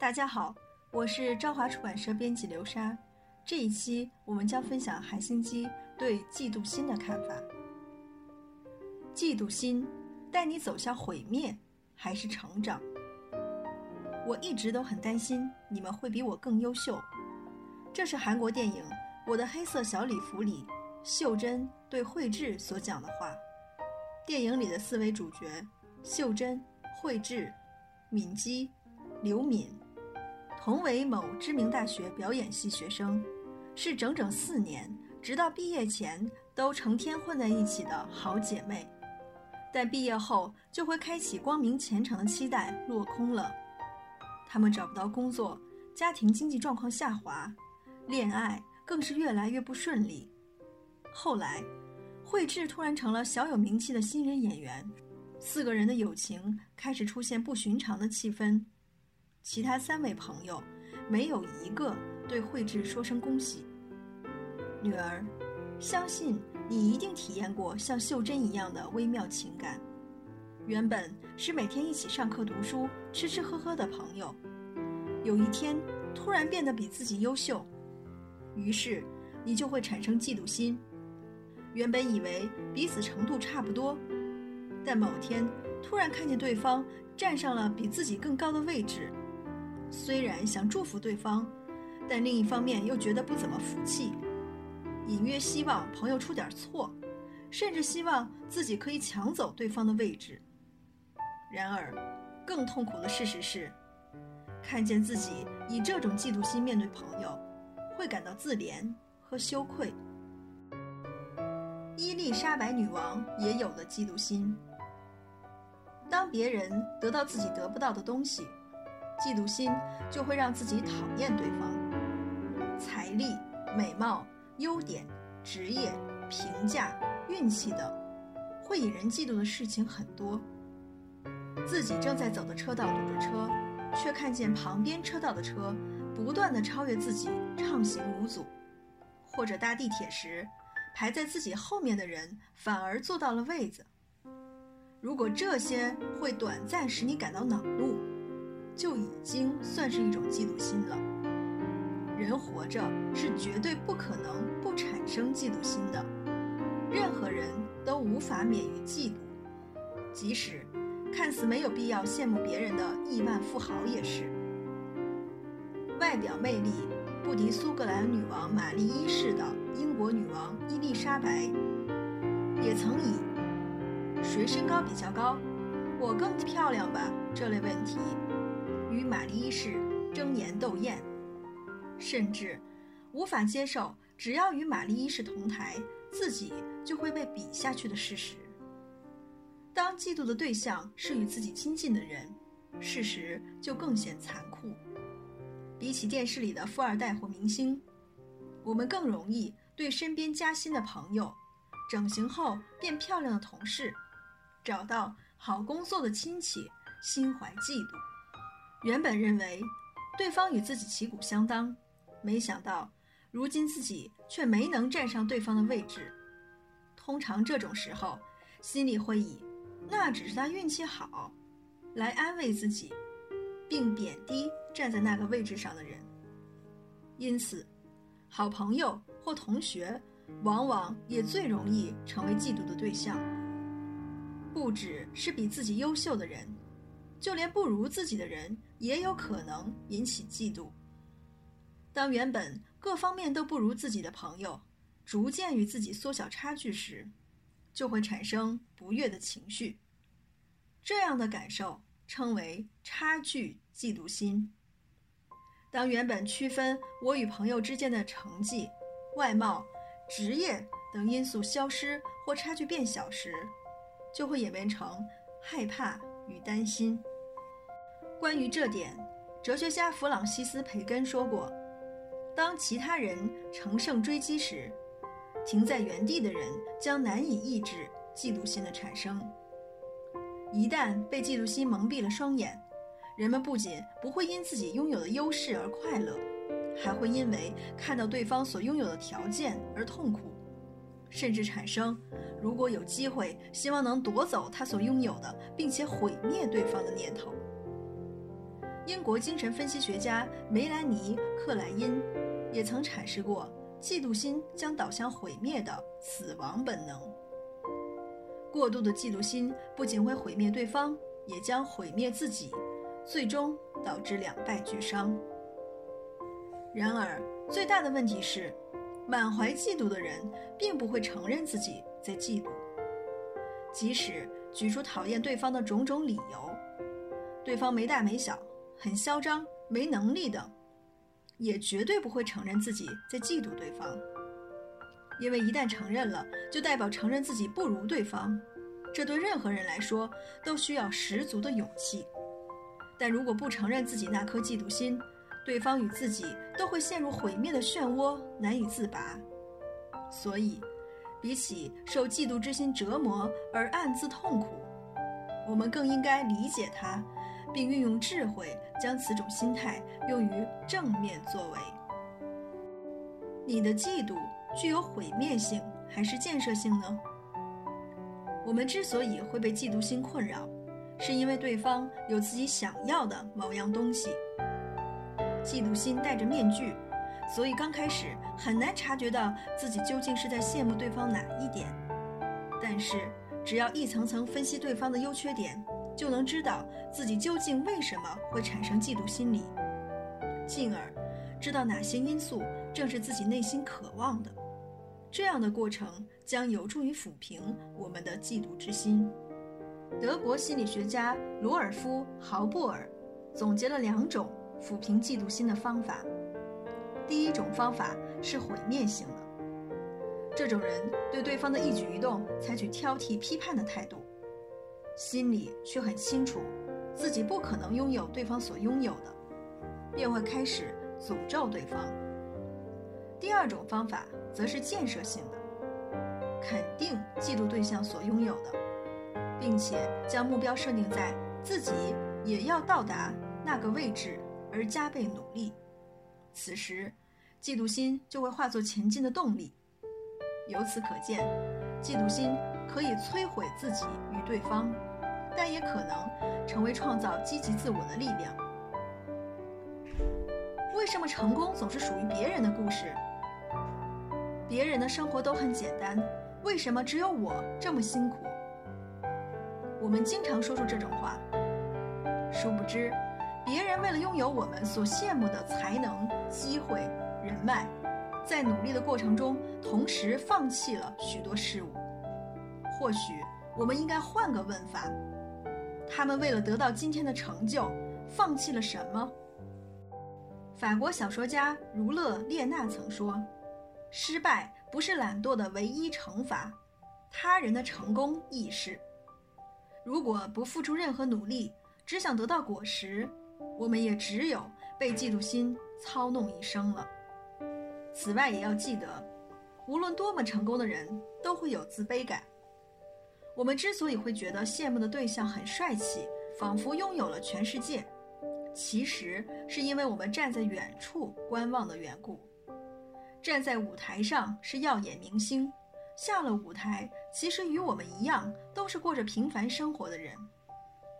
大家好，我是朝华出版社编辑刘莎。这一期我们将分享韩星基对嫉妒心的看法。嫉妒心带你走向毁灭还是成长？我一直都很担心你们会比我更优秀。这是韩国电影《我的黑色小礼服》里秀珍对惠智所讲的话。电影里的四位主角秀珍、惠智、敏基、刘敏。同为某知名大学表演系学生，是整整四年，直到毕业前都成天混在一起的好姐妹。但毕业后就会开启光明前程的期待落空了，她们找不到工作，家庭经济状况下滑，恋爱更是越来越不顺利。后来，惠智突然成了小有名气的新人演员，四个人的友情开始出现不寻常的气氛。其他三位朋友，没有一个对慧智说声恭喜。女儿，相信你一定体验过像秀珍一样的微妙情感。原本是每天一起上课读书、吃吃喝喝的朋友，有一天突然变得比自己优秀，于是你就会产生嫉妒心。原本以为彼此程度差不多，但某天突然看见对方站上了比自己更高的位置。虽然想祝福对方，但另一方面又觉得不怎么服气，隐约希望朋友出点错，甚至希望自己可以抢走对方的位置。然而，更痛苦的事实是，看见自己以这种嫉妒心面对朋友，会感到自怜和羞愧。伊丽莎白女王也有了嫉妒心，当别人得到自己得不到的东西。嫉妒心就会让自己讨厌对方。财力、美貌、优点、职业、评价、运气等，会引人嫉妒的事情很多。自己正在走的车道堵着车，却看见旁边车道的车不断的超越自己，畅行无阻；或者搭地铁时，排在自己后面的人反而坐到了位子。如果这些会短暂使你感到恼怒，就已经算是一种嫉妒心了。人活着是绝对不可能不产生嫉妒心的，任何人都无法免于嫉妒，即使看似没有必要羡慕别人的亿万富豪也是。外表魅力不敌苏格兰女王玛丽一世的英国女王伊丽莎白，也曾以“谁身高比较高，我更漂亮吧”这类问题。与玛丽一世争妍斗艳，甚至无法接受只要与玛丽一世同台，自己就会被比下去的事实。当嫉妒的对象是与自己亲近的人，事实就更显残酷。比起电视里的富二代或明星，我们更容易对身边加薪的朋友、整形后变漂亮的同事、找到好工作的亲戚心怀嫉妒。原本认为对方与自己旗鼓相当，没想到如今自己却没能站上对方的位置。通常这种时候，心里会以“那只是他运气好”来安慰自己，并贬低站在那个位置上的人。因此，好朋友或同学往往也最容易成为嫉妒的对象。不只是比自己优秀的人。就连不如自己的人也有可能引起嫉妒。当原本各方面都不如自己的朋友，逐渐与自己缩小差距时，就会产生不悦的情绪。这样的感受称为差距嫉妒心。当原本区分我与朋友之间的成绩、外貌、职业等因素消失或差距变小时，就会演变成害怕。与担心。关于这点，哲学家弗朗西斯·培根说过：“当其他人乘胜追击时，停在原地的人将难以抑制嫉妒心的产生。一旦被嫉妒心蒙蔽了双眼，人们不仅不会因自己拥有的优势而快乐，还会因为看到对方所拥有的条件而痛苦。”甚至产生，如果有机会，希望能夺走他所拥有的，并且毁灭对方的念头。英国精神分析学家梅兰妮·克莱因也曾阐释过，嫉妒心将导向毁灭的死亡本能。过度的嫉妒心不仅会毁灭对方，也将毁灭自己，最终导致两败俱伤。然而，最大的问题是，满怀嫉妒的人并不会承认自己在嫉妒，即使举出讨厌对方的种种理由，对方没大没小、很嚣张、没能力等，也绝对不会承认自己在嫉妒对方。因为一旦承认了，就代表承认自己不如对方，这对任何人来说都需要十足的勇气。但如果不承认自己那颗嫉妒心，对方与自己都会陷入毁灭的漩涡，难以自拔。所以，比起受嫉妒之心折磨而暗自痛苦，我们更应该理解他，并运用智慧将此种心态用于正面作为。你的嫉妒。具有毁灭性还是建设性呢？我们之所以会被嫉妒心困扰，是因为对方有自己想要的某样东西。嫉妒心戴着面具，所以刚开始很难察觉到自己究竟是在羡慕对方哪一点。但是，只要一层层分析对方的优缺点，就能知道自己究竟为什么会产生嫉妒心理，进而知道哪些因素正是自己内心渴望的。这样的过程将有助于抚平我们的嫉妒之心。德国心理学家罗尔夫·豪布尔总结了两种抚平嫉妒心的方法。第一种方法是毁灭性的，这种人对对方的一举一动采取挑剔、批判的态度，心里却很清楚自己不可能拥有对方所拥有的，便会开始诅咒对方。第二种方法则是建设性的，肯定嫉妒对象所拥有的，并且将目标设定在自己也要到达那个位置而加倍努力。此时，嫉妒心就会化作前进的动力。由此可见，嫉妒心可以摧毁自己与对方，但也可能成为创造积极自我的力量。为什么成功总是属于别人的故事？别人的生活都很简单，为什么只有我这么辛苦？我们经常说出这种话，殊不知，别人为了拥有我们所羡慕的才能、机会、人脉，在努力的过程中，同时放弃了许多事物。或许我们应该换个问法：他们为了得到今天的成就，放弃了什么？法国小说家儒勒列娜曾说。失败不是懒惰的唯一惩罚，他人的成功亦是。如果不付出任何努力，只想得到果实，我们也只有被嫉妒心操弄一生了。此外，也要记得，无论多么成功的人，都会有自卑感。我们之所以会觉得羡慕的对象很帅气，仿佛拥有了全世界，其实是因为我们站在远处观望的缘故。站在舞台上是耀眼明星，下了舞台，其实与我们一样，都是过着平凡生活的人。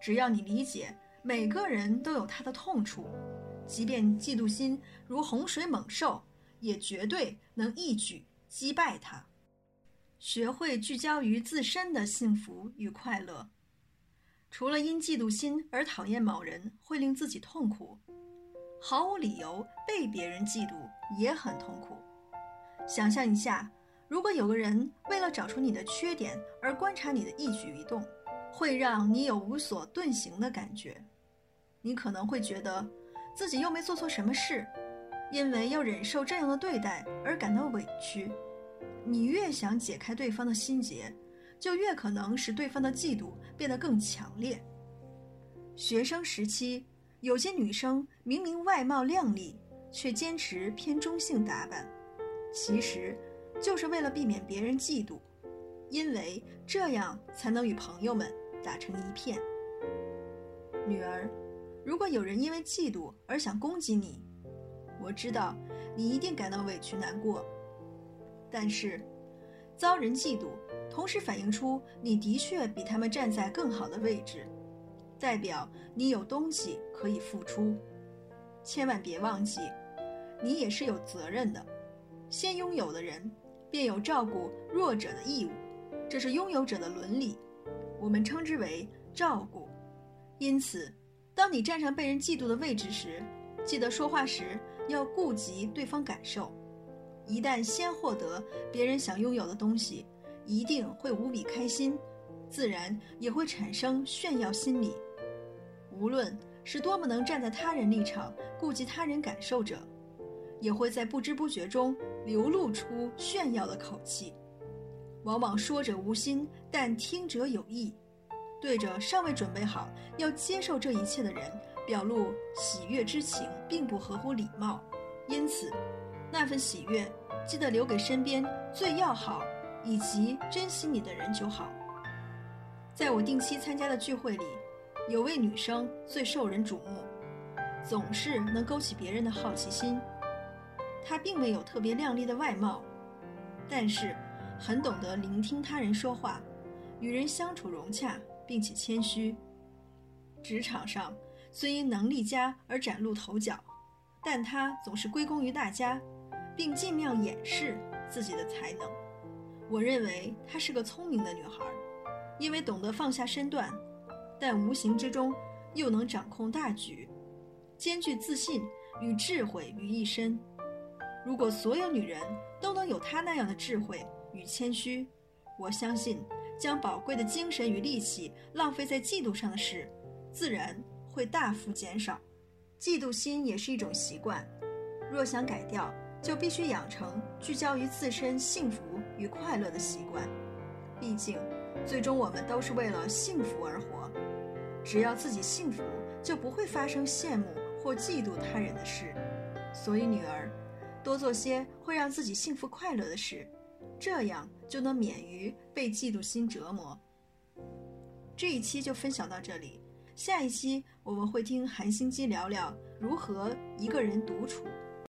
只要你理解，每个人都有他的痛处，即便嫉妒心如洪水猛兽，也绝对能一举击败他。学会聚焦于自身的幸福与快乐，除了因嫉妒心而讨厌某人会令自己痛苦。毫无理由被别人嫉妒也很痛苦。想象一下，如果有个人为了找出你的缺点而观察你的一举一动，会让你有无所遁形的感觉。你可能会觉得自己又没做错什么事，因为要忍受这样的对待而感到委屈。你越想解开对方的心结，就越可能使对方的嫉妒变得更强烈。学生时期。有些女生明明外貌靓丽，却坚持偏中性打扮，其实就是为了避免别人嫉妒，因为这样才能与朋友们打成一片。女儿，如果有人因为嫉妒而想攻击你，我知道你一定感到委屈难过，但是遭人嫉妒，同时反映出你的确比他们站在更好的位置。代表你有东西可以付出。千万别忘记，你也是有责任的。先拥有的人，便有照顾弱者的义务，这是拥有者的伦理，我们称之为照顾。因此，当你站上被人嫉妒的位置时，记得说话时要顾及对方感受。一旦先获得别人想拥有的东西，一定会无比开心，自然也会产生炫耀心理。无论是多么能站在他人立场顾及他人感受者，也会在不知不觉中流露出炫耀的口气。往往说者无心，但听者有意。对着尚未准备好要接受这一切的人表露喜悦之情，并不合乎礼貌。因此，那份喜悦记得留给身边最要好以及珍惜你的人就好。在我定期参加的聚会里，有位女生最受人瞩目，总是能勾起别人的好奇心。她并没有特别靓丽的外貌，但是很懂得聆听他人说话，与人相处融洽。并且谦虚。职场上虽因能力佳而崭露头角，但她总是归功于大家，并尽量掩饰自己的才能。我认为她是个聪明的女孩，因为懂得放下身段，但无形之中又能掌控大局，兼具自信与智慧于一身。如果所有女人都能有她那样的智慧与谦虚，我相信。将宝贵的精神与力气浪费在嫉妒上的事，自然会大幅减少。嫉妒心也是一种习惯，若想改掉，就必须养成聚焦于自身幸福与快乐的习惯。毕竟，最终我们都是为了幸福而活。只要自己幸福，就不会发生羡慕或嫉妒他人的事。所以，女儿，多做些会让自己幸福快乐的事。这样就能免于被嫉妒心折磨。这一期就分享到这里，下一期我们会听韩心机聊聊如何一个人独处。